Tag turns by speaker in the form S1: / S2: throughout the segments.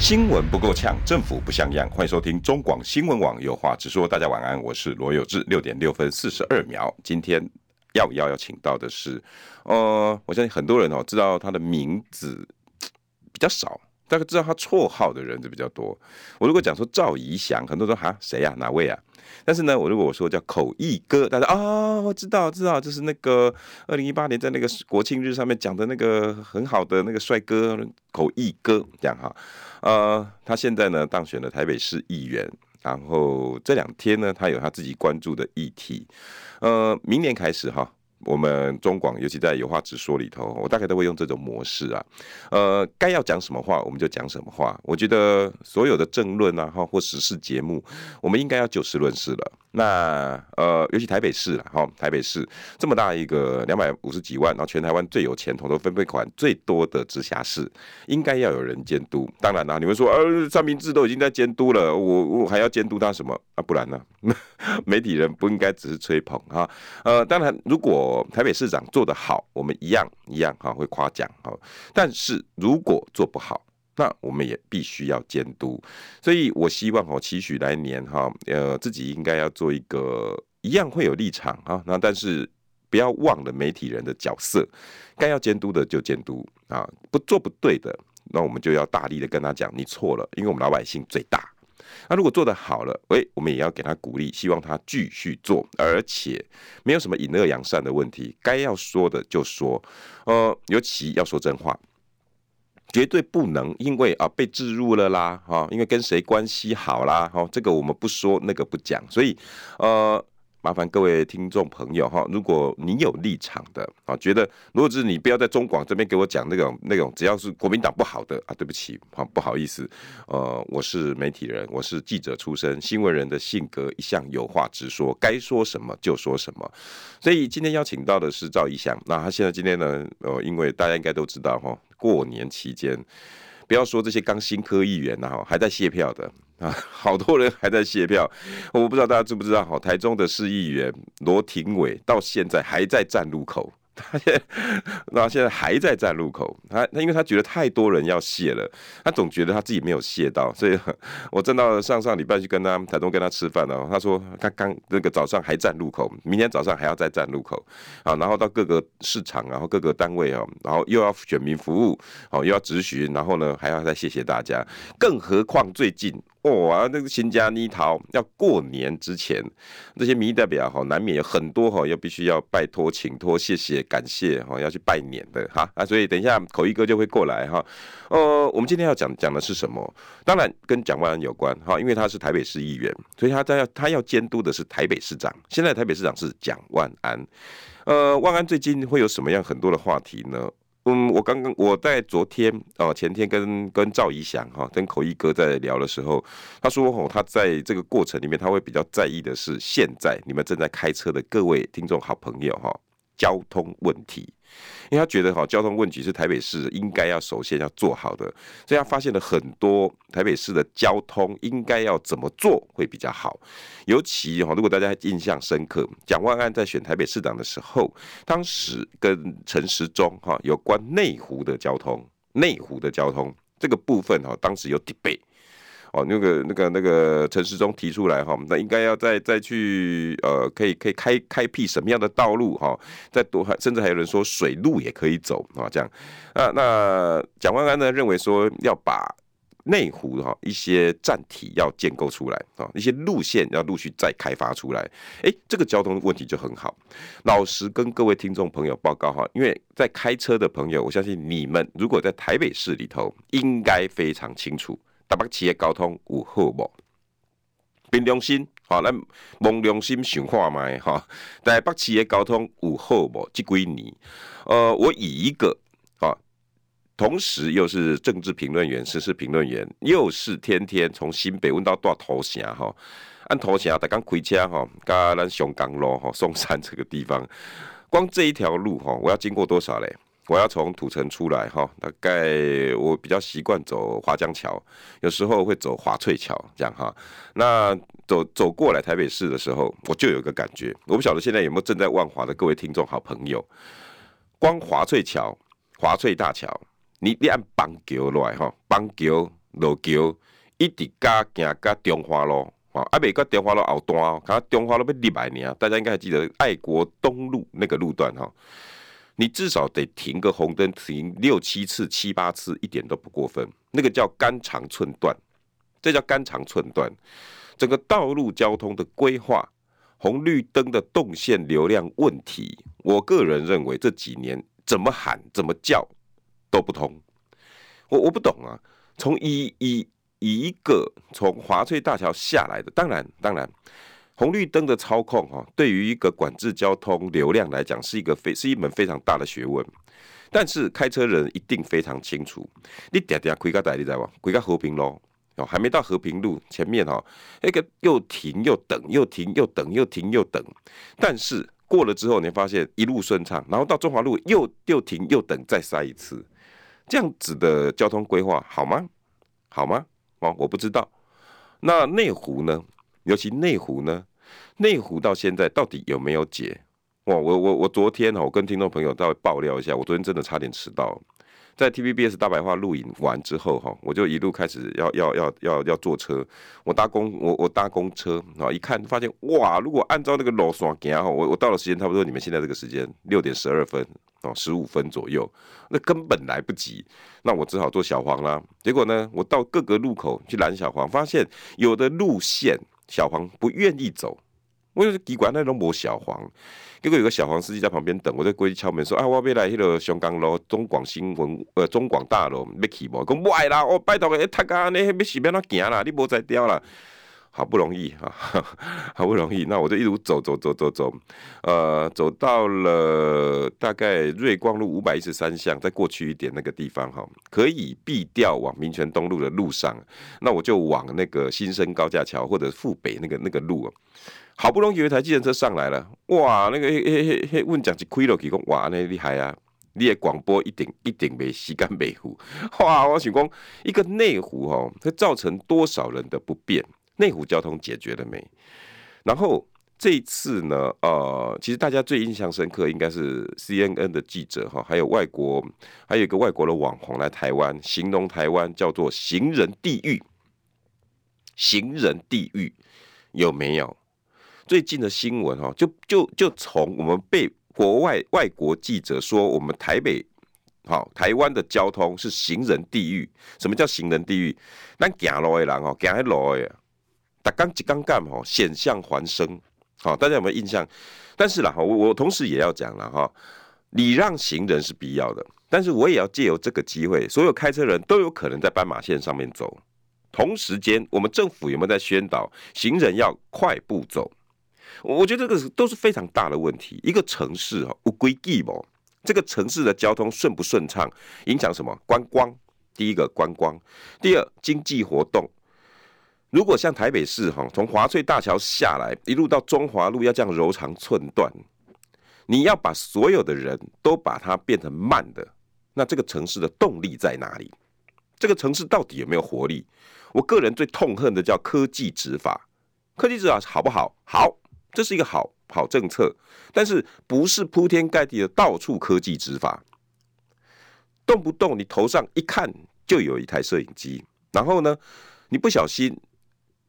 S1: 新闻不够呛，政府不像样。欢迎收听中广新闻网有话直说。大家晚安，我是罗有志。六点六分四十二秒，今天要不要要请到的是，呃，我相信很多人哦知道他的名字比较少，大概知道他绰号的人就比较多。我如果讲说赵怡翔，很多人说哈谁呀、啊？哪位啊？但是呢，我如果我说叫口译哥，大家啊、哦，我知道知道，就是那个二零一八年在那个国庆日上面讲的那个很好的那个帅哥口译哥，这样哈。呃，他现在呢当选了台北市议员，然后这两天呢，他有他自己关注的议题。呃，明年开始哈，我们中广尤其在有话直说里头，我大概都会用这种模式啊。呃，该要讲什么话，我们就讲什么话。我觉得所有的政论啊，哈或时事节目，我们应该要就事论事了。那呃，尤其台北市了哈，台北市这么大一个两百五十几万，然后全台湾最有钱、统筹分配款最多的直辖市，应该要有人监督。当然啦，你们说，呃，三明治都已经在监督了，我我还要监督他什么啊？不然呢？媒体人不应该只是吹捧哈。呃，当然，如果台北市长做得好，我们一样一样哈会夸奖哈。但是如果做不好，那我们也必须要监督，所以我希望哦，期许来年哈，呃，自己应该要做一个一样会有立场啊，那但是不要忘了媒体人的角色，该要监督的就监督啊，不做不对的，那我们就要大力的跟他讲，你错了，因为我们老百姓最大。那如果做得好了，诶，我们也要给他鼓励，希望他继续做，而且没有什么隐恶扬善的问题，该要说的就说，呃，尤其要说真话。绝对不能因为啊被置入了啦，哈，因为跟谁关系好啦，哈，这个我们不说，那个不讲，所以呃。麻烦各位听众朋友哈，如果你有立场的啊，觉得如果是你不要在中广这边给我讲那种那种，只要是国民党不好的啊，对不起，好不好意思，呃，我是媒体人，我是记者出身，新闻人的性格一向有话直说，该说什么就说什么。所以今天邀请到的是赵一翔，那他现在今天呢，呃，因为大家应该都知道哈，过年期间。不要说这些刚新科议员呐，哈，还在谢票的啊，好多人还在谢票。我不知道大家知不知道，哈，台中的市议员罗廷伟到现在还在站路口。他现在，那现在还在站路口。他他，因为他觉得太多人要谢了，他总觉得他自己没有谢到，所以 我正到上上礼拜去跟他台东跟他吃饭了。他说他刚那个早上还站路口，明天早上还要再站路口啊，然后到各个市场，然后各个单位啊，然后又要选民服务，哦，又要咨询，然后呢还要再谢谢大家。更何况最近。哦啊，那个新加尼桃要过年之前，这些民意代表哈，难免有很多哈，要必须要拜托、请托、谢谢、感谢哈，要去拜年的哈啊，所以等一下口译哥就会过来哈。呃，我们今天要讲讲的是什么？当然跟蒋万安有关哈，因为他是台北市议员，所以他在要他要监督的是台北市长。现在台北市长是蒋万安，呃，万安最近会有什么样很多的话题呢？嗯，我刚刚我在昨天哦，前天跟跟赵怡翔哈，跟口译哥在聊的时候，他说哦，他在这个过程里面，他会比较在意的是现在你们正在开车的各位听众好朋友哈。交通问题，因为他觉得哈，交通问题是台北市应该要首先要做好的，所以他发现了很多台北市的交通应该要怎么做会比较好。尤其哈，如果大家印象深刻，蒋万安在选台北市长的时候，当时跟陈时中哈有关内湖的交通，内湖的交通这个部分哈，当时有 debate。哦，那个、那个、那个陈时中提出来哈，那应该要再再去呃，可以可以开开辟什么样的道路哈？再多还甚至还有人说水路也可以走啊，这样。那那蒋万安呢认为说要把内湖哈一些站体要建构出来啊，一些路线要陆续再开发出来。哎，这个交通问题就很好。老实跟各位听众朋友报告哈，因为在开车的朋友，我相信你们如果在台北市里头，应该非常清楚。台北市的交通有好无？凭良心，好，咱摸良心想看觅哈。台北市的交通有好无？这几年，呃，我以一个啊同时又是政治评论员、时事评论员，又是天天从新北问到大头城哈，按头城才刚开车哈，刚咱上港路哈，松山这个地方，光这一条路哈，我要经过多少嘞？我要从土城出来哈，大概我比较习惯走华江桥，有时候会走华翠桥这样哈。那走走过来台北市的时候，我就有个感觉，我不晓得现在有没有正在万华的各位听众好朋友，光华翠桥、华翠大桥，你你按板桥来哈，板桥、路桥一直加行加中华路啊，阿未到中华路后段，看中华路要入来呢，大家应该还记得爱国东路那个路段哈。你至少得停个红灯，停六七次、七八次，一点都不过分。那个叫肝肠寸断，这叫肝肠寸断。整个道路交通的规划、红绿灯的动线流量问题，我个人认为这几年怎么喊、怎么叫都不通。我我不懂啊。从一一一,个从华翠大桥下来的，当然当然。红绿灯的操控，哈，对于一个管制交通流量来讲，是一个非是一门非常大的学问。但是开车人一定非常清楚，你点点开个带你知道吗？开个和平路哦，还没到和平路前面哈，那个又停又等，又停又等，又停又等。但是过了之后，你发现一路顺畅，然后到中华路又又停又等，再塞一次，这样子的交通规划好吗？好吗？哦，我不知道。那内湖呢？尤其内湖呢？内湖到现在到底有没有解？哇，我我我昨天哈，我跟听众朋友稍微爆料一下，我昨天真的差点迟到，在 TVBS 大白话录影完之后哈，我就一路开始要要要要要坐车，我搭公我我搭公车啊，一看发现哇，如果按照那个路线行哈，我我到了时间差不多你们现在这个时间六点十二分哦，十五分左右，那根本来不及，那我只好坐小黄啦。结果呢，我到各个路口去拦小黄，发现有的路线小黄不愿意走。我就是机关那种没小黄，结果有个小黄司机在旁边等，我就过去敲门说：“啊，我要来迄个香港路中广新闻呃中广大楼要去无？讲不爱啦，我拜托个，他讲你要是要哪行啦？你无在调啦，好不容易啊，好不容易，那我就一路走走走走走，呃，走到了大概瑞光路五百一十三巷，再过去一点那个地方哈，可以避掉往民权东路的路上，那我就往那个新生高架桥或者富北那个那个路。”好不容易有一台计程车上来了，哇！那个嘿嘿嘿，问讲是亏了几公，哇！那厉害啊！你的广播一定一定没时间维护，哇！我想讲一个内湖哦，会造成多少人的不便？内湖交通解决了没？然后这一次呢，呃，其实大家最印象深刻应该是 CNN 的记者哈，还有外国，还有一个外国的网红来台湾，形容台湾叫做“行人地狱”，行人地狱有没有？最近的新闻哈，就就就从我们被国外外国记者说我们台北好台湾的交通是行人地狱。什么叫行人地狱？咱行路的人哦，行喺路的，打刚一刚干吼，险象环生。好，大家有没有印象？但是啦，我我同时也要讲了哈，礼让行人是必要的，但是我也要借由这个机会，所有开车人都有可能在斑马线上面走。同时间，我们政府有没有在宣导行人要快步走？我觉得这个都是非常大的问题。一个城市哈，有规矩不？这个城市的交通顺不顺畅，影响什么？观光，第一个观光，第二经济活动。如果像台北市哈，从华翠大桥下来，一路到中华路，要这样柔肠寸断，你要把所有的人都把它变成慢的，那这个城市的动力在哪里？这个城市到底有没有活力？我个人最痛恨的叫科技执法，科技执法好不好？好。这是一个好好政策，但是不是铺天盖地的到处科技执法，动不动你头上一看就有一台摄影机，然后呢，你不小心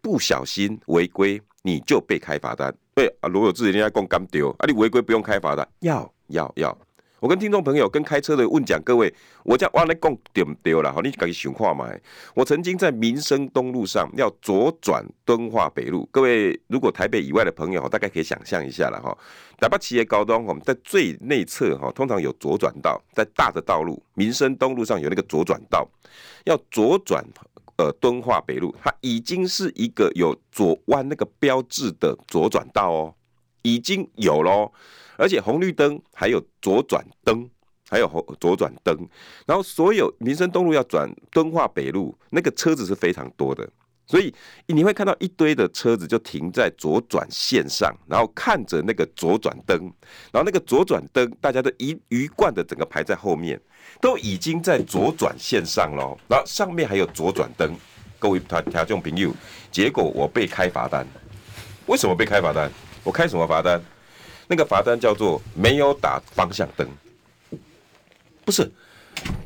S1: 不小心违规，你就被开罚单。对啊，罗有志人家讲干丢啊，你违规不用开罚单，要要要。我跟听众朋友、跟开车的问讲各位，我讲我来讲对不对了？好，你赶紧想看嘛。我曾经在民生东路上要左转敦化北路，各位如果台北以外的朋友，大概可以想象一下了哈。台北企业高端，我们在最内侧哈，通常有左转道，在大的道路民生东路上有那个左转道，要左转呃敦化北路，它已经是一个有左弯那个标志的左转道哦，已经有咯。而且红绿灯还有左转灯，还有左转灯，然后所有民生东路要转敦化北路，那个车子是非常多的。所以你会看到一堆的车子就停在左转线上，然后看着那个左转灯，然后那个左转灯大家都一一贯的整个排在后面，都已经在左转线上了，然后上面还有左转灯，各位他他这种朋友，结果我被开罚单，为什么被开罚单？我开什么罚单？那个罚单叫做没有打方向灯，不是，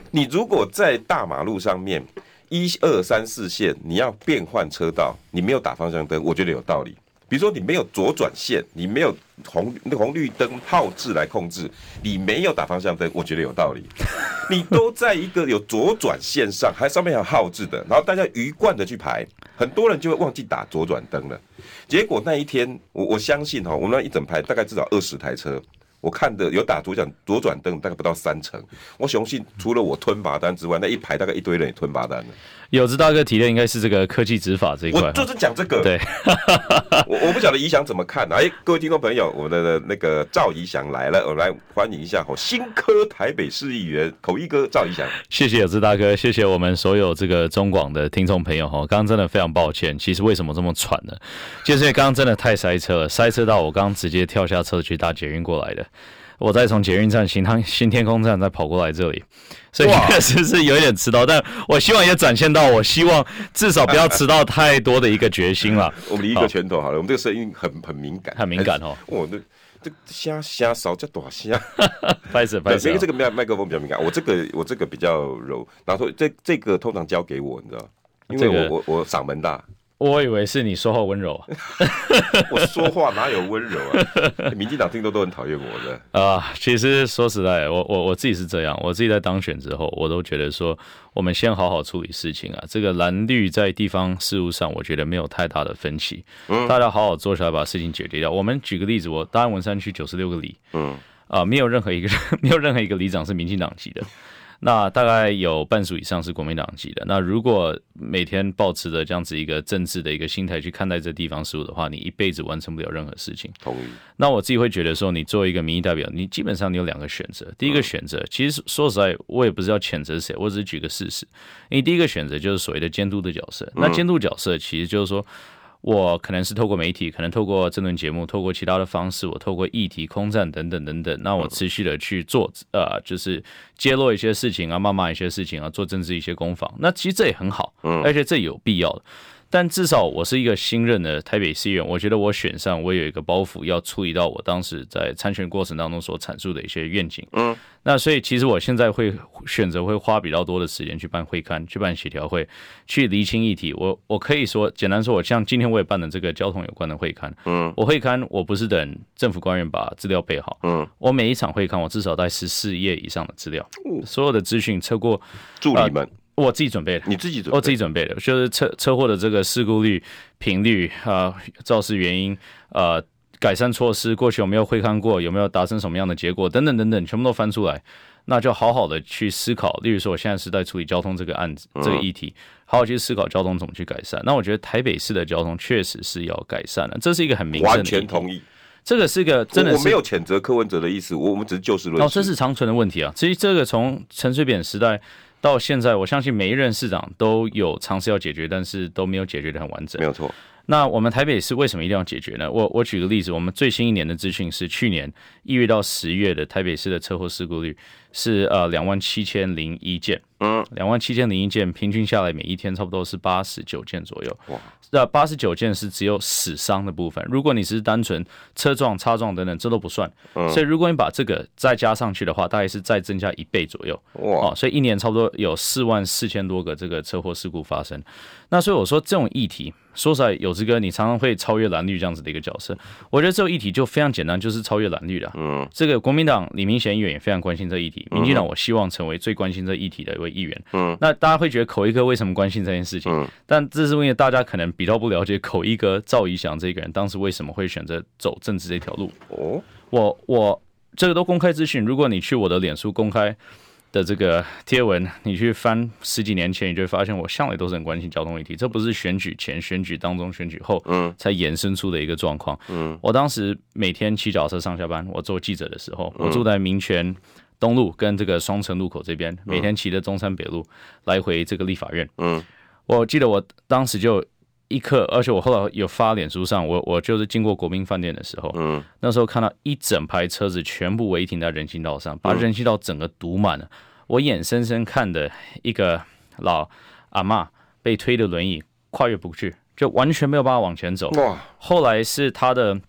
S1: 你如果在大马路上面。一二三四线，你要变换车道，你没有打方向灯，我觉得有道理。比如说你没有左转线，你没有红红绿灯号志来控制，你没有打方向灯，我觉得有道理。你都在一个有左转线上，还上面还有号志的，然后大家鱼贯的去排，很多人就会忘记打左转灯了。结果那一天，我我相信哈，我们那一整排大概至少二十台车。我看的有打左转左转灯，大概不到三成。我相信除了我吞罚单之外，那一排大概一堆人也吞罚单了。
S2: 有志大哥提的应该是这个科技执法这一块，
S1: 我就是讲这个。
S2: 对，
S1: 我我不晓得宜祥怎么看哎、啊，各位听众朋友，我们的那个赵怡翔来了，我来欢迎一下哦，新科台北市议员口译哥赵怡翔。
S2: 谢谢有志大哥，谢谢我们所有这个中广的听众朋友哈。刚刚真的非常抱歉，其实为什么这么喘呢？就是因为刚刚真的太塞车了，塞车到我刚刚直接跳下车去搭捷运过来的。我再从捷运站新汤新天空站再跑过来这里，所以确实是有点迟到，但我希望也展现到我希望至少不要迟到太多的一个决心了。
S1: 我们离一个拳头好了，我们这个声音很很敏感，
S2: 很敏感哦。
S1: 我这这虾虾少叫大声，
S2: 拍手拍手。
S1: 因为这个麦麦克风比较敏感，我这个我这个比较柔，然后这这个通常交给我，你知道，因为我、这个、我我嗓门大。
S2: 我以为是你说话温柔，
S1: 我说话哪有温柔啊？民进党听都都很讨厌我的
S2: 啊。其实说实在，我我我自己是这样，我自己在当选之后，我都觉得说，我们先好好处理事情啊。这个蓝绿在地方事务上，我觉得没有太大的分歧，嗯，大家好好坐下来把事情解决掉。我们举个例子，我大安文山区九十六个里，嗯啊，没有任何一个人，没有任何一个里长是民进党籍的。那大概有半数以上是国民党籍的。那如果每天抱持着这样子一个政治的一个心态去看待这地方事务的话，你一辈子完成不了任何事情。同意。那我自己会觉得说，你作为一个民意代表，你基本上你有两个选择。第一个选择，其实说实在，我也不是要谴责谁，我只是举个事实。你第一个选择就是所谓的监督的角色。那监督角色其实就是说。我可能是透过媒体，可能透过这轮节目，透过其他的方式，我透过议题、空战等等等等，那我持续的去做，呃，就是揭露一些事情啊，骂骂一些事情啊，做政治一些攻防。那其实这也很好，而且这有必要的。但至少我是一个新任的台北市议员，我觉得我选上，我有一个包袱要处理到我当时在参选过程当中所阐述的一些愿景。嗯，那所以其实我现在会选择会花比较多的时间去办会刊，去办协调会，去厘清议题。我我可以说，简单说，我像今天我也办了这个交通有关的会刊。嗯，我会刊，我不是等政府官员把资料备好。嗯，我每一场会勘，我至少带十四页以上的资料，所有的资讯测过
S1: 助理们。
S2: 我自己准备的，
S1: 你自己准备，
S2: 我自己准备的，就是车车祸的这个事故率、频率啊、肇事原因、呃，改善措施，过去有没有会看过，有没有达成什么样的结果，等等等等，全部都翻出来，那就好好的去思考。例如说，我现在是在处理交通这个案子，这个议题，好好去思考交通怎么去改善。那我觉得台北市的交通确实是要改善了，这是一个很明确的。
S1: 完全同意。
S2: 这个是一个真的是，
S1: 我没有谴责柯文哲的意思，我我们只是就事论事。
S2: 哦，这是长存的问题啊。其实这个从陈水扁时代。到现在，我相信每一任市长都有尝试要解决，但是都没有解决得很完整。
S1: 没有错。
S2: 那我们台北市为什么一定要解决呢？我我举个例子，我们最新一年的资讯是去年一月到十月的台北市的车祸事故率是呃两万七千零一件。嗯，两万七千零一件，平均下来每一天差不多是八十九件左右。哇，那八十九件是只有死伤的部分。如果你是单纯车撞、擦撞等等，这都不算。嗯，所以如果你把这个再加上去的话，大概是再增加一倍左右。哇，所以一年差不多有四万四千多个这个车祸事故发生。那所以我说这种议题，说实在，有志哥，你常常会超越蓝绿这样子的一个角色。我觉得这种议题就非常简单，就是超越蓝绿的。嗯，这个国民党李明贤议员也非常关心这议题，民进党我希望成为最关心这议题的一位。议员，嗯，那大家会觉得口一哥为什么关心这件事情？嗯，但这是因为大家可能比较不了解口一哥赵宜祥这个人当时为什么会选择走政治这条路。哦，我我这个都公开资讯，如果你去我的脸书公开的这个贴文，你去翻十几年前，你就会发现我向来都是很关心交通议题，这不是选举前、选举当中、选举后，嗯，才衍生出的一个状况。嗯，我当时每天骑脚车上下班，我做记者的时候，我住在民权。东路跟这个双城路口这边，每天骑着中山北路来回这个立法院。嗯，我记得我当时就一刻，而且我后来有发脸书上，我我就是经过国宾饭店的时候，嗯，那时候看到一整排车子全部违停在人行道上，把人行道整个堵满了。我眼睁睁看的一个老阿妈被推的轮椅跨越不去，就完全没有办法往前走。哇！后来是他的。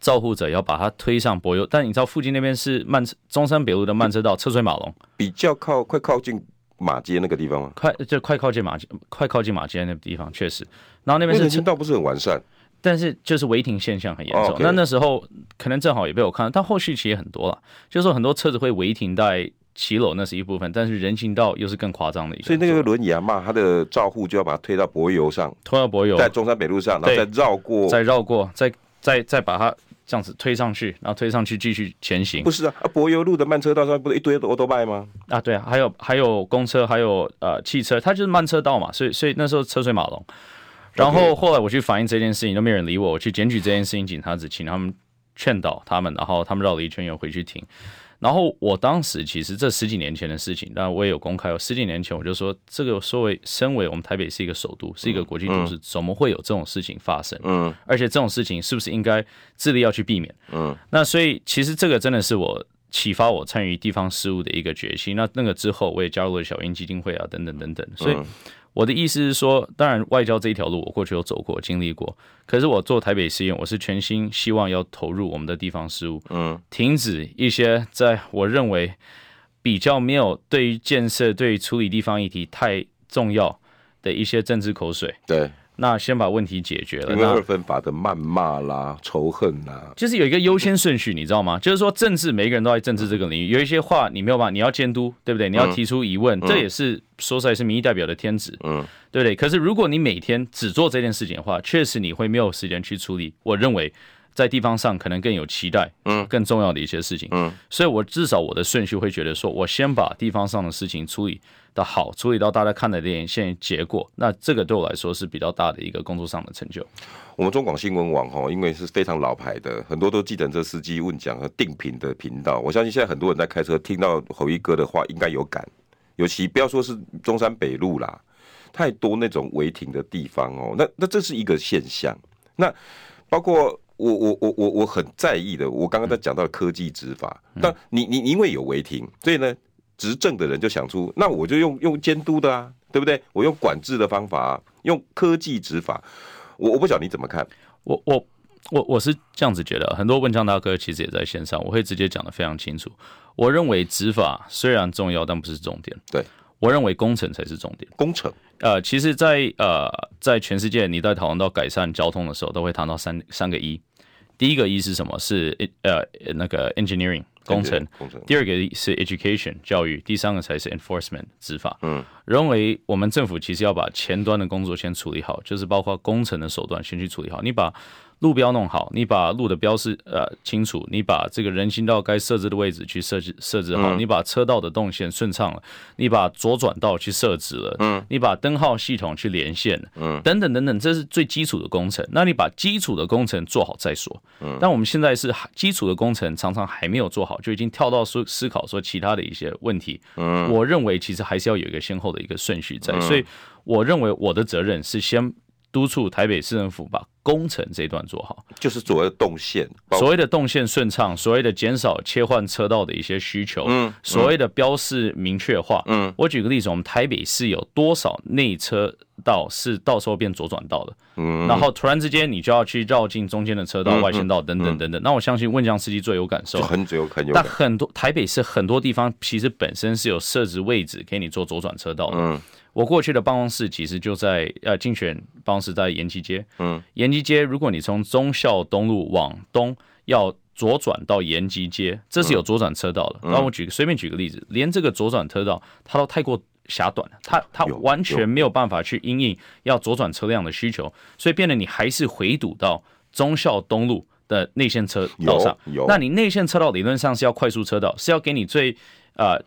S2: 照护者要把它推上柏油，但你知道附近那边是慢中山北路的慢车道，车水马龙，
S1: 比较靠快靠近马街那个地方吗？
S2: 快就快靠近马街，快靠近马街那个地方确实。然后那边是
S1: 人行道不是很完善，
S2: 但是就是违停现象很严重。Oh. 那那时候可能正好也被我看到，但后续其实很多了，就是说很多车子会违停在骑楼，那是一部分，但是人行道又是更夸张的一个。
S1: 所以那个轮椅啊，骂他的照护就要把它推到柏油上，
S2: 推到柏油，
S1: 在中山北路上，然后再绕过，
S2: 再绕过，再再再把它。这样子推上去，然后推上去继续前行。
S1: 不是啊，啊，柏油路的慢车道上不是一堆欧都卖吗？
S2: 啊，对啊，还有还有公车，还有呃汽车，它就是慢车道嘛，所以所以那时候车水马龙。然后后来我去反映这件事情，都没人理我。我去检举这件事情，警察只请他们劝导他们，然后他们绕了一圈又回去停。然后我当时其实这十几年前的事情，当然我也有公开。我十几年前我就说，这个作为身为我们台北是一个首都，是一个国际都市，怎么会有这种事情发生？嗯，而且这种事情是不是应该致力要去避免？嗯，那所以其实这个真的是我启发我参与地方事务的一个决心。那那个之后，我也加入了小英基金会啊，等等等等。所以。我的意思是说，当然外交这一条路我过去有走过、经历过，可是我做台北试验，我是全心希望要投入我们的地方事务，嗯，停止一些在我认为比较没有对于建设、对于处理地方议题太重要的一些政治口水，
S1: 对。
S2: 那先把问题解决了。
S1: 因为二分法的谩骂啦、仇恨啦，
S2: 就是有一个优先顺序，你知道吗？就是说政治，每个人都在政治这个领域，有一些话你没有办法，你要监督，对不对？你要提出疑问，这也是说出来，是民意代表的天职，嗯，对不对？可是如果你每天只做这件事情的话，确实你会没有时间去处理。我认为在地方上可能更有期待，嗯，更重要的一些事情，嗯，所以我至少我的顺序会觉得说，我先把地方上的事情处理。的好处理到大家看的连线结果，那这个对我来说是比较大的一个工作上的成就。
S1: 我们中广新闻网哈，因为是非常老牌的，很多都计程车司机问讲和定频的频道。我相信现在很多人在开车听到侯一哥的话，应该有感。尤其不要说是中山北路啦，太多那种违停的地方哦。那那这是一个现象。那包括我我我我我很在意的，我刚刚在讲到科技执法，那、嗯、你你因为有违停，所以呢？执政的人就想出，那我就用用监督的啊，对不对？我用管制的方法啊，用科技执法。我我不晓得你怎么看？
S2: 我我我我是这样子觉得，很多问江大哥其实也在线上，我会直接讲的非常清楚。我认为执法虽然重要，但不是重点。
S1: 对，
S2: 我认为工程才是重点。
S1: 工程，
S2: 呃，其实在，在呃，在全世界，你在讨论到改善交通的时候，都会谈到三三个一。第一个一是什么？是呃那个 engineering。工程，第二个是 education 教育，第三个才是 enforcement 执法。嗯，认为我们政府其实要把前端的工作先处理好，就是包括工程的手段先去处理好。你把路标弄好，你把路的标示呃清楚，你把这个人行道该设置的位置去设置设置好，你把车道的动线顺畅了，你把左转道去设置了，嗯，你把灯号系统去连线，嗯，等等等等，这是最基础的工程。那你把基础的工程做好再说。嗯，但我们现在是基础的工程常常还没有做好，就已经跳到思思考说其他的一些问题。嗯，我认为其实还是要有一个先后的一个顺序在，所以我认为我的责任是先。督促台北市政府把工程这一段做好，
S1: 就是所谓的动线，
S2: 所谓的动线顺畅，所谓的减少切换车道的一些需求，嗯，所谓的标示明确化，嗯，我举个例子，我们台北市有多少内车道是到时候变左转道的，嗯，然后突然之间你就要去绕进中间的车道、外线道等等等等，那我相信问江司机最有感受，
S1: 很有很有，
S2: 但很多台北市很多地方其实本身是有设置位置给你做左转车道的，嗯。我过去的办公室其实就在呃竞选办公室在延吉街，嗯，延吉街，如果你从忠孝东路往东要左转到延吉街，这是有左转车道的。那、嗯、我举个随便举个例子，连这个左转车道它都太过狭短了，它它完全没有办法去因应要左转车辆的需求，所以变得你还是回堵到忠孝东路的内线车道上。那你内线车道理论上是要快速车道，是要给你最呃。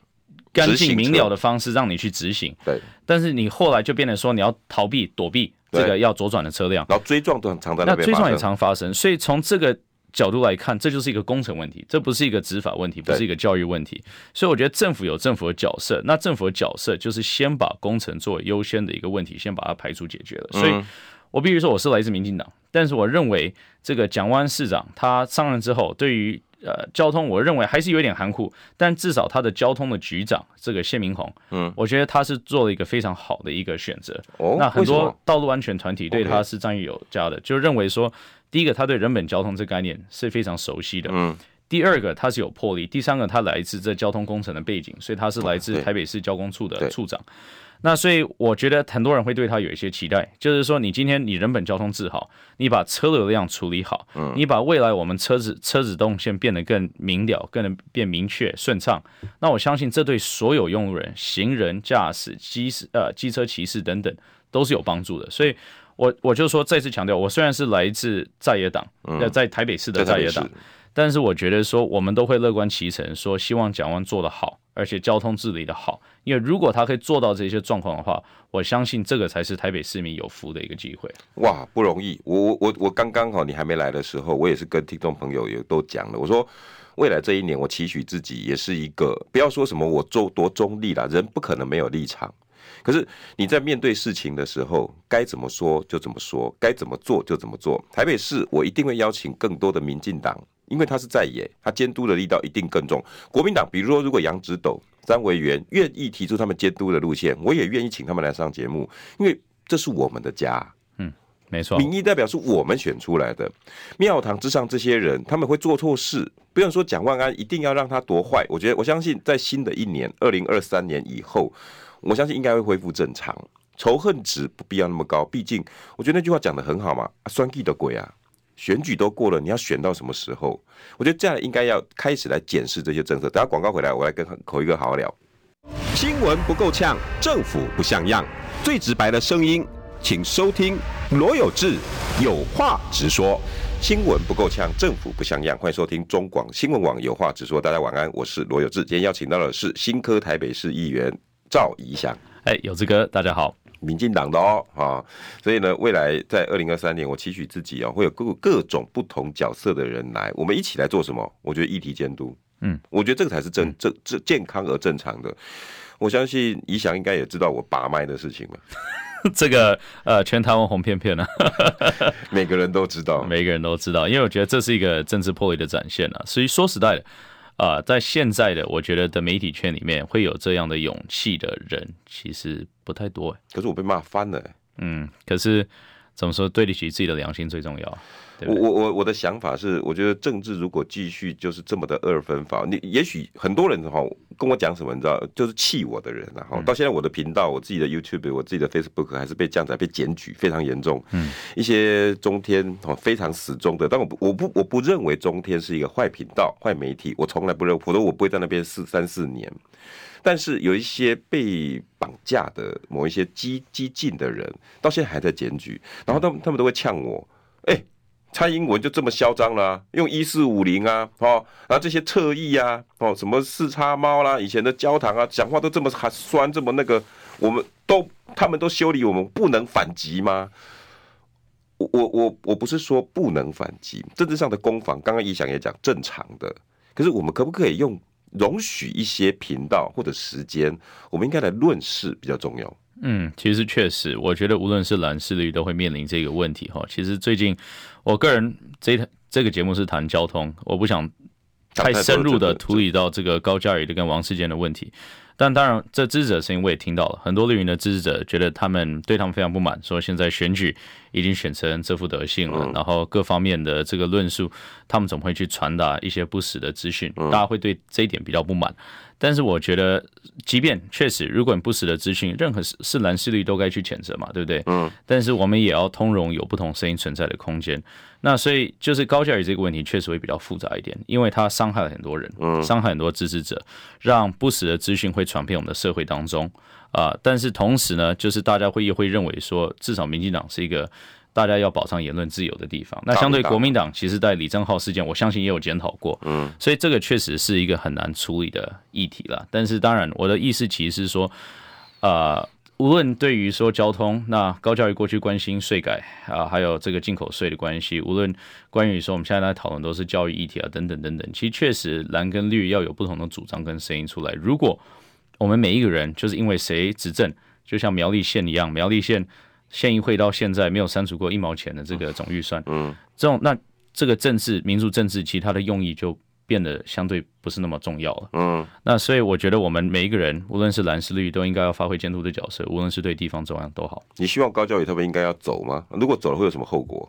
S2: 干净明了的方式让你去执行，对。但是你后来就变成说你要逃避躲避这个要左转的车辆，
S1: 然后追撞都很常在
S2: 那追撞也常发生。所以从这个角度来看，这就是一个工程问题，这不是一个执法问题，不是一个教育问题。所以我觉得政府有政府的角色，那政府的角色就是先把工程作为优先的一个问题，先把它排除解决了。所以，我比如说我是来自民进党，但是我认为这个蒋万市长他上任之后，对于呃，交通我认为还是有点含糊，但至少他的交通的局长这个谢明宏，嗯，我觉得他是做了一个非常好的一个选择。哦，那很多道路安全团体对他是赞誉有加的就认为说，第一个他对人本交通这概念是非常熟悉的，嗯，第二个他是有魄力，第三个他来自这交通工程的背景，所以他是来自台北市交工处的处长。那所以我觉得很多人会对他有一些期待，就是说你今天你人本交通治好，你把车流量处理好，嗯，你把未来我们车子车子动线变得更明了，更能变明确顺畅，那我相信这对所有用路人、行人、驾驶、机呃机车骑士等等都是有帮助的。所以我我就说再次强调，我虽然是来自在野党，呃，在台北市的在野党。但是我觉得说，我们都会乐观其成，说希望蒋万做得好，而且交通治理得好。因为如果他可以做到这些状况的话，我相信这个才是台北市民有福的一个机会。
S1: 哇，不容易！我我我我刚刚好，你还没来的时候，我也是跟听众朋友也都讲了，我说未来这一年，我期许自己也是一个，不要说什么我做多中立啦，人不可能没有立场。可是你在面对事情的时候，该怎么说就怎么说，该怎么做就怎么做。台北市，我一定会邀请更多的民进党。因为他是在野，他监督的力道一定更重。国民党，比如说，如果杨植斗、张维元愿意提出他们监督的路线，我也愿意请他们来上节目，因为这是我们的家。
S2: 嗯，没错，
S1: 民意代表是我们选出来的。庙堂之上这些人，他们会做错事，不用说蒋万安一定要让他多坏。我觉得，我相信在新的一年，二零二三年以后，我相信应该会恢复正常，仇恨值不必要那么高。毕竟，我觉得那句话讲得很好嘛，啊酸气的鬼啊！选举都过了，你要选到什么时候？我觉得这样应该要开始来检视这些政策。等下广告回来，我来跟口一哥好好聊。新闻不够呛，政府不像样，最直白的声音，请收听罗有志有话直说。新闻不够呛，政府不像样，欢迎收听中广新闻网有话直说。大家晚安，我是罗有志。今天邀请到的是新科台北市议员赵怡翔。
S2: 哎，有志哥，大家好。
S1: 民进党的哦，啊，所以呢，未来在二零二三年，我期许自己啊，会有各各种不同角色的人来，我们一起来做什么？我觉得议题监督，嗯，我觉得这个才是正正正健康而正常的。我相信宜翔应该也知道我把脉的事情吧？
S2: 这个呃，全台湾红片片呢，
S1: 每个人都知道，
S2: 每个人都知道，因为我觉得这是一个政治魄力的展现啊。所以说实在的。啊、呃，在现在的我觉得的媒体圈里面，会有这样的勇气的人，其实不太多。
S1: 可是我被骂翻了。
S2: 嗯，可是怎么说，对得起自己的良心最重要。
S1: 我我我我的想法是，我觉得政治如果继续就是这么的二分法，你也许很多人哈跟我讲什么，你知道，就是气我的人，然后到现在我的频道、我自己的 YouTube、我自己的 Facebook 还是被这样子被检举，非常严重。嗯，一些中天哦非常死忠的，但我不我不我不认为中天是一个坏频道、坏媒体，我从来不认为，否则我不会在那边四三四年。但是有一些被绑架的某一些激激进的人，到现在还在检举，然后他们他们都会呛我，哎、蔡英文就这么嚣张了，用一四五零啊，哦，然后这些侧翼啊，哦，什么四叉猫啦，以前的焦糖啊，讲话都这么还酸，这么那个，我们都他们都修理我们，不能反击吗？我我我我不是说不能反击，政治上的攻防，刚刚一翔也讲正常的，可是我们可不可以用容许一些频道或者时间，我们应该来论事比较重要。
S2: 嗯，其实确实，我觉得无论是蓝是绿，都会面临这个问题哈。其实最近，我个人这这个节目是谈交通，我不想太深入的处理到这个高嘉瑜的跟王世坚的问题。但当然，这支持者的声音我也听到了，很多绿营的支持者觉得他们对他们非常不满，说现在选举已经选成这副德性了，然后各方面的这个论述，他们总会去传达一些不实的资讯，大家会对这一点比较不满。但是我觉得，即便确实，如果你不实的资讯，任何是是蓝是绿都该去谴责嘛，对不对？嗯。但是我们也要通融有不同声音存在的空间。那所以就是高教育这个问题确实会比较复杂一点，因为它伤害了很多人，嗯，伤害很多支持者，让不实的资讯会传遍我们的社会当中啊、呃。但是同时呢，就是大家会也会认为说，至少民进党是一个。大家要保障言论自由的地方，那相对国民党，其实，在李正浩事件，我相信也有检讨过，嗯，所以这个确实是一个很难处理的议题了。但是，当然，我的意思其实是说，呃，无论对于说交通，那高教育过去关心税改啊，还有这个进口税的关系，无论关于说我们现在在讨论都是教育议题啊，等等等等，其实确实蓝跟绿要有不同的主张跟声音出来。如果我们每一个人就是因为谁执政，就像苗栗县一样，苗栗县县议会到现在没有删除过一毛钱的这个总预算，嗯，这种那这个政治民主政治，其他的用意就。变得相对不是那么重要了。嗯，那所以我觉得我们每一个人，无论是蓝是绿，都应该要发挥监督的角色，无论是对地方中央都好。
S1: 你希望高教育他们应该要走吗？如果走了会有什么后果？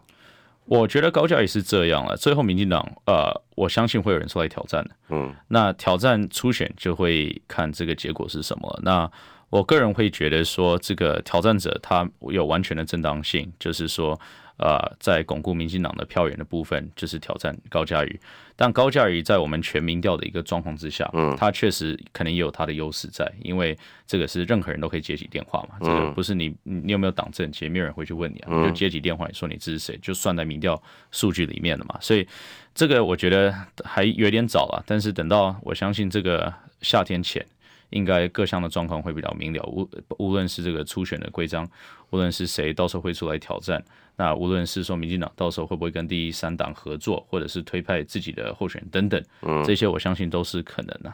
S2: 我觉得高教也是这样了，最后民进党呃，我相信会有人出来挑战的。嗯，那挑战初选就会看这个结果是什么。那我个人会觉得说，这个挑战者他有完全的正当性，就是说。呃，在巩固民进党的票源的部分，就是挑战高嘉瑜。但高嘉瑜在我们全民调的一个状况之下，嗯，他确实可能也有他的优势在，因为这个是任何人都可以接起电话嘛，这个不是你你有没有党证，其实没有人会去问你啊，你就接起电话，你说你支持谁，就算在民调数据里面了嘛。所以这个我觉得还有点早了，但是等到我相信这个夏天前。应该各项的状况会比较明了，无无论是这个初选的规章，无论是谁到时候会出来挑战，那无论是说民进党到时候会不会跟第三党合作，或者是推派自己的候选人等等，嗯，这些我相信都是可能的。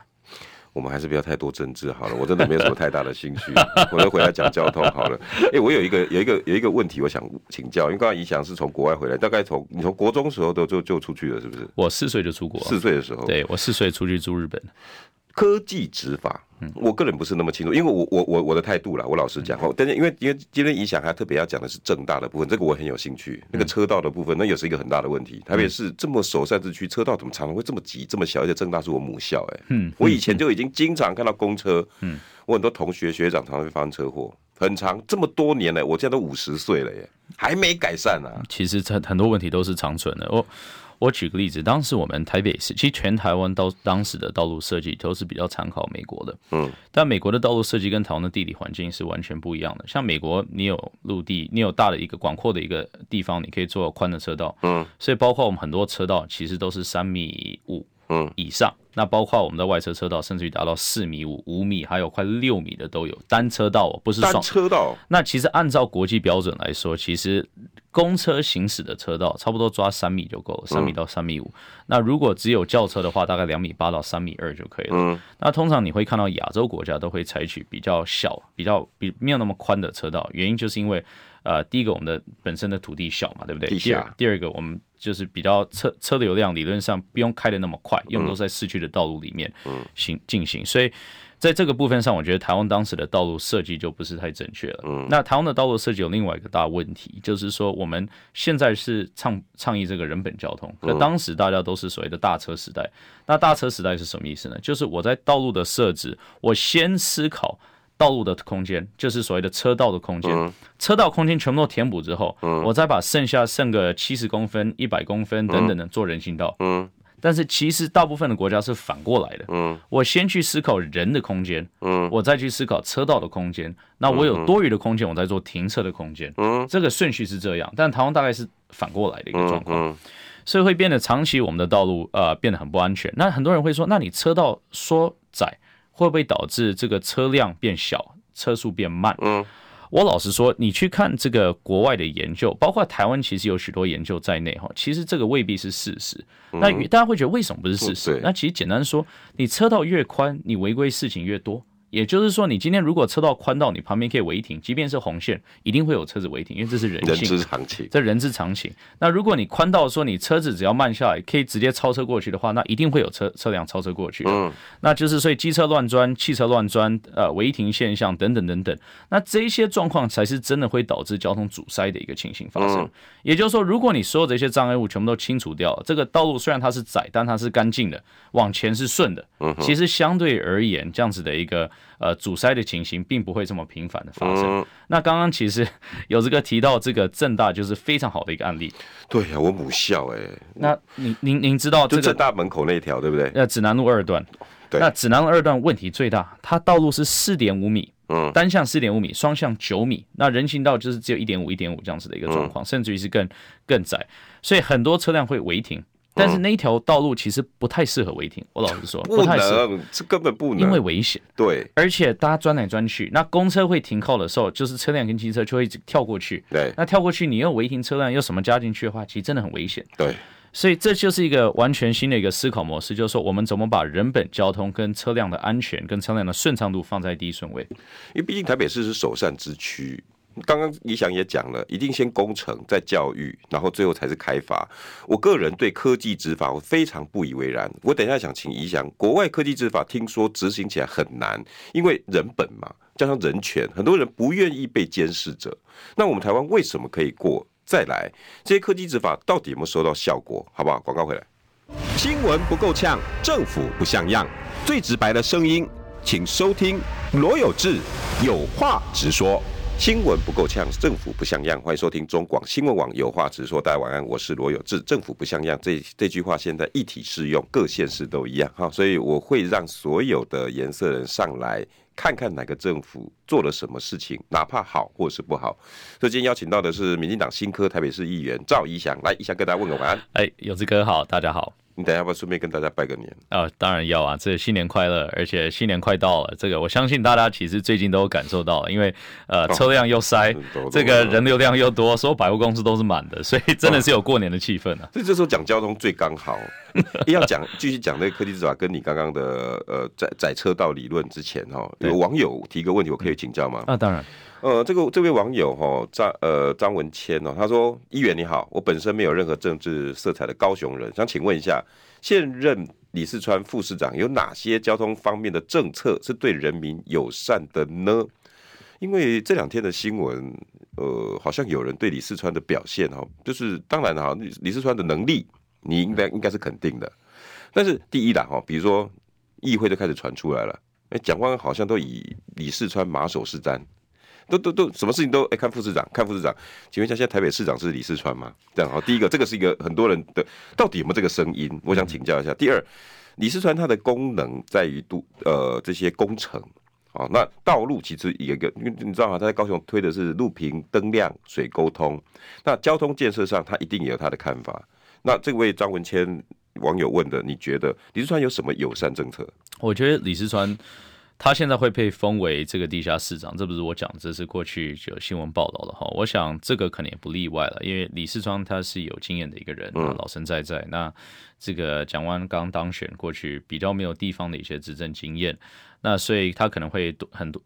S1: 我们还是不要太多政治好了，我真的没有什么太大的兴趣，我就回来讲交通好了。哎、欸，我有一个有一个有一个问题，我想请教，因为刚刚宜翔是从国外回来，大概从你从国中时候都就就出去了，是不是？
S2: 我四岁就出国，
S1: 四岁的时候，
S2: 对我四岁出去住日本。
S1: 科技执法，我个人不是那么清楚，因为我我我我的态度啦，我老实讲哦，但是因为因为今天影响还特别要讲的是正大的部分，这个我很有兴趣。那个车道的部分，那也是一个很大的问题。特别是这么首善之区，车道怎么常常会这么挤这么小？而且正大是我母校，哎，嗯，我以前就已经经常看到公车，嗯，我很多同学学长常常会发生车祸，很长这么多年了，我现在都五十岁了耶，还没改善呢。
S2: 其实很很多问题都是长存的，我。我举个例子，当时我们台北市，其实全台湾到当时的道路设计都是比较参考美国的，嗯，但美国的道路设计跟台湾的地理环境是完全不一样的。像美国，你有陆地，你有大的一个广阔的一个地方，你可以做宽的车道，嗯，所以包括我们很多车道其实都是三米五，嗯以上。那包括我们的外侧车道，甚至于达到四米五、五米，还有快六米的都有。单车道不是
S1: 双车道。
S2: 那其实按照国际标准来说，其实公车行驶的车道差不多抓三米就够了，三米到三米五。那如果只有轿车的话，大概两米八到三米二就可以了。那通常你会看到亚洲国家都会采取比较小、比较比没有那么宽的车道，原因就是因为。呃，第一个我们的本身的土地小嘛，对不对？第二，第二个我们就是比较车车流量理论上不用开的那么快，因为都在市区的道路里面行进行，所以在这个部分上，我觉得台湾当时的道路设计就不是太正确了。那台湾的道路设计有另外一个大问题，就是说我们现在是倡倡议这个人本交通，可当时大家都是所谓的大车时代。那大车时代是什么意思呢？就是我在道路的设置，我先思考。道路的空间就是所谓的车道的空间，嗯、车道空间全部都填补之后，嗯、我再把剩下剩个七十公分、一百公分等等的做人行道。嗯，但是其实大部分的国家是反过来的。嗯，我先去思考人的空间，嗯，我再去思考车道的空间。那我有多余的空间，我再做停车的空间。嗯，这个顺序是这样，但台湾大概是反过来的一个状况，所以会变得长期我们的道路呃变得很不安全。那很多人会说，那你车道缩窄？会不会导致这个车辆变小，车速变慢？嗯，我老实说，你去看这个国外的研究，包括台湾其实有许多研究在内哈，其实这个未必是事实。那大家会觉得为什么不是事实？那其实简单说，你车道越宽，你违规事情越多。也就是说，你今天如果车道宽到你旁边可以违停，即便是红线，一定会有车子违停，因为这是人性，
S1: 人之常情。
S2: 这人之常情。那如果你宽到说你车子只要慢下来，可以直接超车过去的话，那一定会有车车辆超车过去。嗯，那就是所以机车乱钻、汽车乱钻、呃违停现象等等等等，那这些状况才是真的会导致交通阻塞的一个情形发生。嗯、也就是说，如果你所有这些障碍物全部都清除掉了，这个道路虽然它是窄，但它是干净的，往前是顺的。嗯，其实相对而言，这样子的一个。呃，阻塞的情形并不会这么频繁的发生。嗯、那刚刚其实 有这个提到这个正大就是非常好的一个案例。
S1: 对呀、啊，我母校哎、欸。
S2: 那您您您知道这个
S1: 正大门口那条对不对？
S2: 呃，指南路二段。对。那指南路二段问题最大，它道路是四点五米，嗯，单向四点五米，双向九米，那人行道就是只有一点五一点五这样子的一个状况，嗯、甚至于是更更窄，所以很多车辆会违停。但是那一条道路其实不太适合违停。我老实说，
S1: 不能，这根本不能，
S2: 因为危险。
S1: 对，
S2: 而且大家钻来钻去，那公车会停靠的时候，就是车辆跟机车就会跳过去。
S1: 对，
S2: 那跳过去，你又违停车辆又什么加进去的话，其实真的很危险。
S1: 对。
S2: 所以这就是一个完全新的一个思考模式，就是说我们怎么把人本交通跟车辆的安全跟车辆的顺畅度放在第一顺位。
S1: 因为毕竟台北市是首善之区，刚刚宜祥也讲了，一定先工程，再教育，然后最后才是开发。我个人对科技执法我非常不以为然。我等一下想请宜祥，国外科技执法听说执行起来很难，因为人本嘛，加上人权，很多人不愿意被监视着。那我们台湾为什么可以过？再来，这些科技执法到底有没有收到效果？好不好？广告回来。
S3: 新闻不够呛，政府不像样，最直白的声音，请收听罗有志有话直说。
S1: 新闻不够呛，政府不像样，欢迎收听中广新闻网有话直说。大家晚安，我是罗有志。政府不像样，这这句话现在一体适用，各县市都一样哈，所以我会让所有的颜色人上来。看看哪个政府做了什么事情，哪怕好或是不好。所以今天邀请到的是民进党新科台北市议员赵宜祥，来，宜祥跟大家问个晚安。
S2: 哎，有志哥好，大家好。
S1: 你等下要不要顺便跟大家拜个年？
S2: 哦，当然要啊！这新年快乐，而且新年快到了，这个我相信大家其实最近都有感受到了，因为呃车辆又塞，哦、这个人流量又多，所有百货公司都是满的，所以真的是有过年的气氛啊。
S1: 所 以这时候讲交通最刚好，要讲继续讲那个科技执法，跟你刚刚的呃载载车道理论之前哈，有网友提个问题，我可以请教吗？
S2: 啊，当然。
S1: 呃，这个这位网友哈张呃张文谦哦，他说：“议员你好，我本身没有任何政治色彩的高雄人，想请问一下，现任李四川副市长有哪些交通方面的政策是对人民友善的呢？因为这两天的新闻，呃，好像有人对李四川的表现哈，就是当然哈，李李四川的能力你应该应该是肯定的，但是第一啦哈，比如说议会就开始传出来了，哎，讲话好像都以李四川马首是瞻。”都都都，什么事情都哎，看副市长，看副市长。请问一下，现在台北市长是李世川吗？这样好，第一个，这个是一个很多人的，到底有没有这个声音？我想请教一下。第二，李世川它的功能在于都呃这些工程啊，那道路其实有一个，因为你知道吗？他在高雄推的是路平灯亮水沟通，那交通建设上他一定也有他的看法。那这位张文谦网友问的，你觉得李世川有什么友善政策？
S2: 我觉得李世川。他现在会被封为这个地下市长，这不是我讲，这是过去就有新闻报道的哈。我想这个可能也不例外了，因为李世川他是有经验的一个人，老生在在。那这个蒋万刚当选，过去比较没有地方的一些执政经验，那所以他可能会多很多。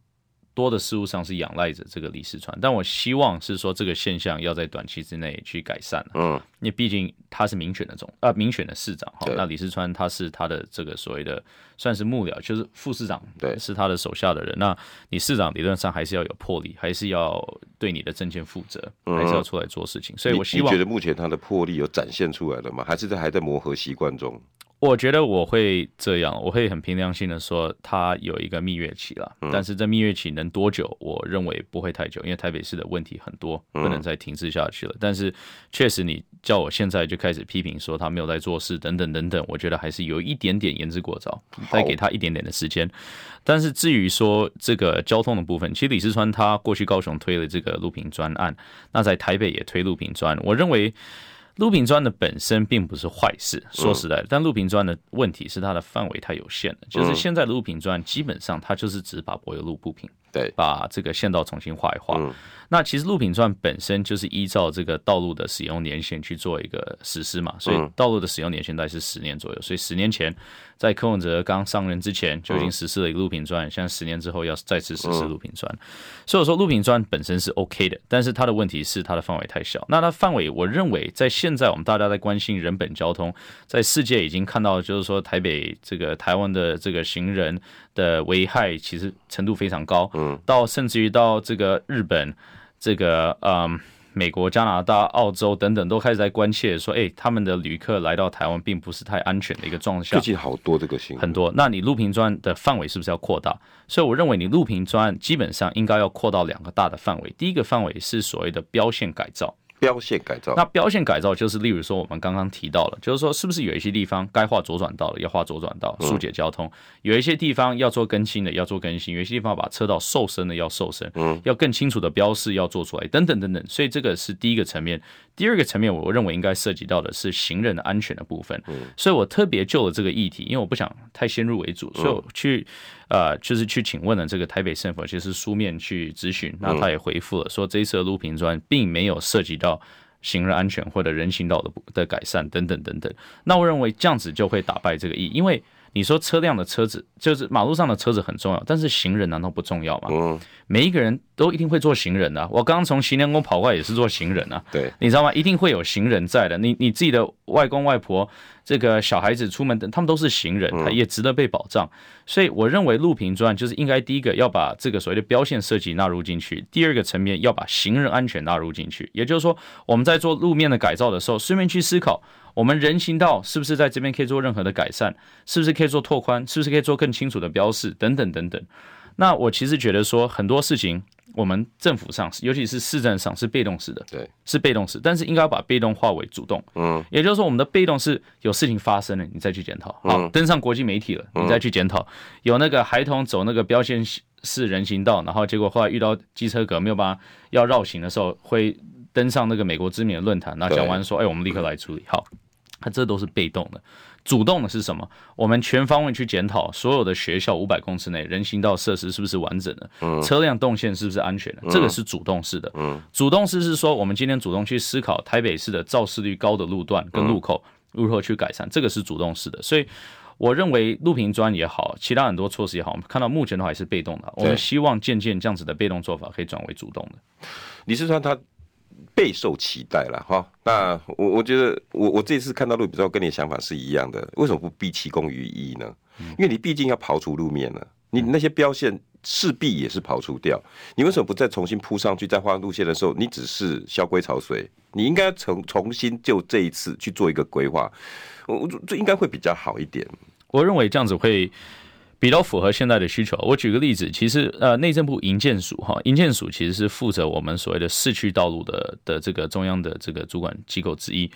S2: 多的事物上是仰赖着这个李世川，但我希望是说这个现象要在短期之内去改善。嗯，因为毕竟他是民选的总啊，民选的市长哈。那李世川他是他的这个所谓的算是幕僚，就是副市长，对，是他的手下的人。那你市长理论上还是要有魄力，还是要对你的政见负责，还是要出来做事情。所以我希望，
S1: 你觉得目前他的魄力有展现出来了吗？还是在还在磨合习惯中？
S2: 我觉得我会这样，我会很凭良心的说，他有一个蜜月期了。但是这蜜月期能多久？我认为不会太久，因为台北市的问题很多，不能再停滞下去了。但是确实，你叫我现在就开始批评说他没有在做事，等等等等，我觉得还是有一点点言之过早，再给他一点点的时间。但是至于说这个交通的部分，其实李四川他过去高雄推了这个路平专案，那在台北也推路平专，我认为。路平砖的本身并不是坏事，说实在的，但路平砖的问题是它的范围太有限了。就是现在的路平专基本上它就是只把柏油路铺平，对，把这个线道重新画一画。那其实路平砖本身就是依照这个道路的使用年限去做一个实施嘛，所以道路的使用年限大概是十年左右。所以十年前在柯文哲刚上任之前就已经实施了一个路平专，现在十年之后要再次实施路平专。所以说路平专本身是 OK 的，但是它的问题是它的范围太小。那它范围，我认为在现在我们大家在关心人本交通，在世界已经看到，就是说台北这个台湾的这个行人的危害其实程度非常高，嗯，到甚至于到这个日本。这个嗯，美国、加拿大、澳洲等等都开始在关切说，哎，他们的旅客来到台湾并不是太安全的一个状况。最
S1: 近好多这个新闻，
S2: 很多。那你路平专的范围是不是要扩大？所以我认为你路平专基本上应该要扩到两个大的范围。第一个范围是所谓的标线改造。
S1: 标线改造，
S2: 那标线改造就是，例如说我们刚刚提到了，就是说是不是有一些地方该画左转道了，要画左转道，疏解交通；有一些地方要做更新的，要做更新；有一些地方把车道瘦身的要瘦身，嗯，要更清楚的标示要做出来，等等等等。所以这个是第一个层面。第二个层面，我认为应该涉及到的是行人的安全的部分。所以我特别就了这个议题，因为我不想太先入为主，所以我去呃，就是去请问了这个台北政府，其实书面去咨询，那他也回复了说，这一次的路平专并没有涉及到行人安全或者人行道的的改善等等等等。那我认为这样子就会打败这个意，因为。你说车辆的车子就是马路上的车子很重要，但是行人难道不重要吗？嗯，每一个人都一定会做行人的啊。我刚刚从行天宫跑过来也是做行人啊。对，你知道吗？一定会有行人在的。你你自己的外公外婆，这个小孩子出门等，他们都是行人，他也值得被保障。所以我认为路平专案就是应该第一个要把这个所谓的标线设计纳入进去，第二个层面要把行人安全纳入进去。也就是说，我们在做路面的改造的时候，顺便去思考。我们人行道是不是在这边可以做任何的改善？是不是可以做拓宽？是不是可以做更清楚的标示？等等等等。那我其实觉得说很多事情，我们政府上，尤其是市政上是被动式的，对，是被动式。但是应该要把被动化为主动。嗯，也就是说，我们的被动是有事情发生了，你再去检讨。好，登上国际媒体了，你再去检讨。有那个孩童走那个标线式人行道，然后结果后来遇到机车格没有办法要绕行的时候，会。登上那个美国知名的论坛，那讲完说，哎，我们立刻来处理。好，它这都是被动的，主动的是什么？我们全方位去检讨所有的学校五百公尺内人行道设施是不是完整的，车辆动线是不是安全的，这个是主动式的。主动式是说，我们今天主动去思考台北市的肇事率高的路段跟路口如何去改善，这个是主动式的。所以我认为路平专也好，其他很多措施也好，我们看到目前的话还是被动的。我们希望渐渐这样子的被动做法可以转为主动的。
S1: 李四川他。备受期待了哈，那我我觉得我我这次看到路比较跟你的想法是一样的，为什么不毕其功于一呢？因为你毕竟要刨除路面了，你那些标线势必也是刨除掉，你为什么不再重新铺上去？再画路线的时候，你只是萧规潮水，你应该重重新就这一次去做一个规划，我这应该会比较好一点。
S2: 我认为这样子会。比较符合现在的需求。我举个例子，其实呃，内政部营建署哈，营建署其实是负责我们所谓的市区道路的的这个中央的这个主管机构之一。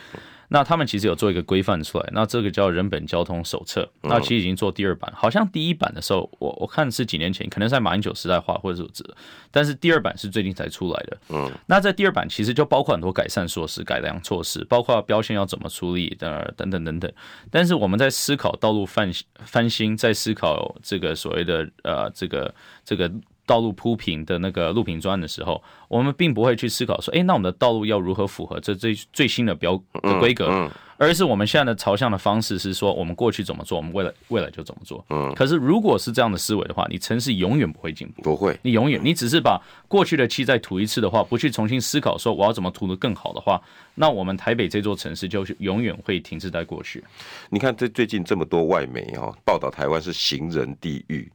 S2: 那他们其实有做一个规范出来，那这个叫人本交通手册，那其实已经做第二版，好像第一版的时候，我我看是几年前，可能在马英九时代画或者是这，但是第二版是最近才出来的。嗯，那在第二版其实就包括很多改善措施、改良措施，包括标线要怎么处理的等等等等。但是我们在思考道路翻翻新，在思考这个所谓的呃这个这个。道路铺平的那个路平专案的时候，我们并不会去思考说，哎，那我们的道路要如何符合这最最新的标的规格，而是我们现在的朝向的方式是说，我们过去怎么做，我们未来未来就怎么做。嗯，可是如果是这样的思维的话，你城市永远不会进步，
S1: 不会，
S2: 你永远你只是把过去的气再涂一次的话，不去重新思考说我要怎么涂得更好的话，那我们台北这座城市就永远会停滞在过去。
S1: 你看这最近这么多外媒哦报道台湾是行人地狱。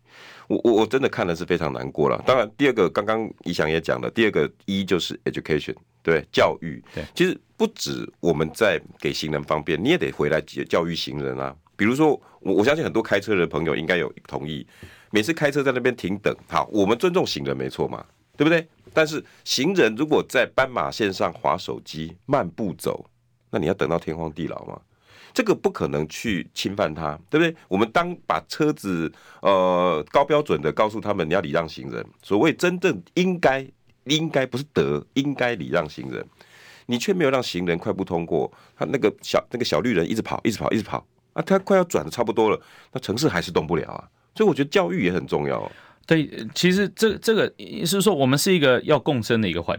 S1: 我我我真的看的是非常难过了。当然，第二个刚刚怡祥也讲了，第二个一就是 education，对教育。对，其实不止我们在给行人方便，你也得回来教育行人啊。比如说，我我相信很多开车的朋友应该有同意，每次开车在那边停等，好，我们尊重行人没错嘛，对不对？但是行人如果在斑马线上滑手机、慢步走，那你要等到天荒地老吗？这个不可能去侵犯他，对不对？我们当把车子呃高标准的告诉他们，你要礼让行人。所谓真正应该应该不是德应该礼让行人，你却没有让行人快步通过，他那个小那个小绿人一直跑一直跑一直跑啊，他快要转的差不多了，那城市还是动不了啊。所以我觉得教育也很重要。
S2: 对，其实这这个是说我们是一个要共生的一个环境。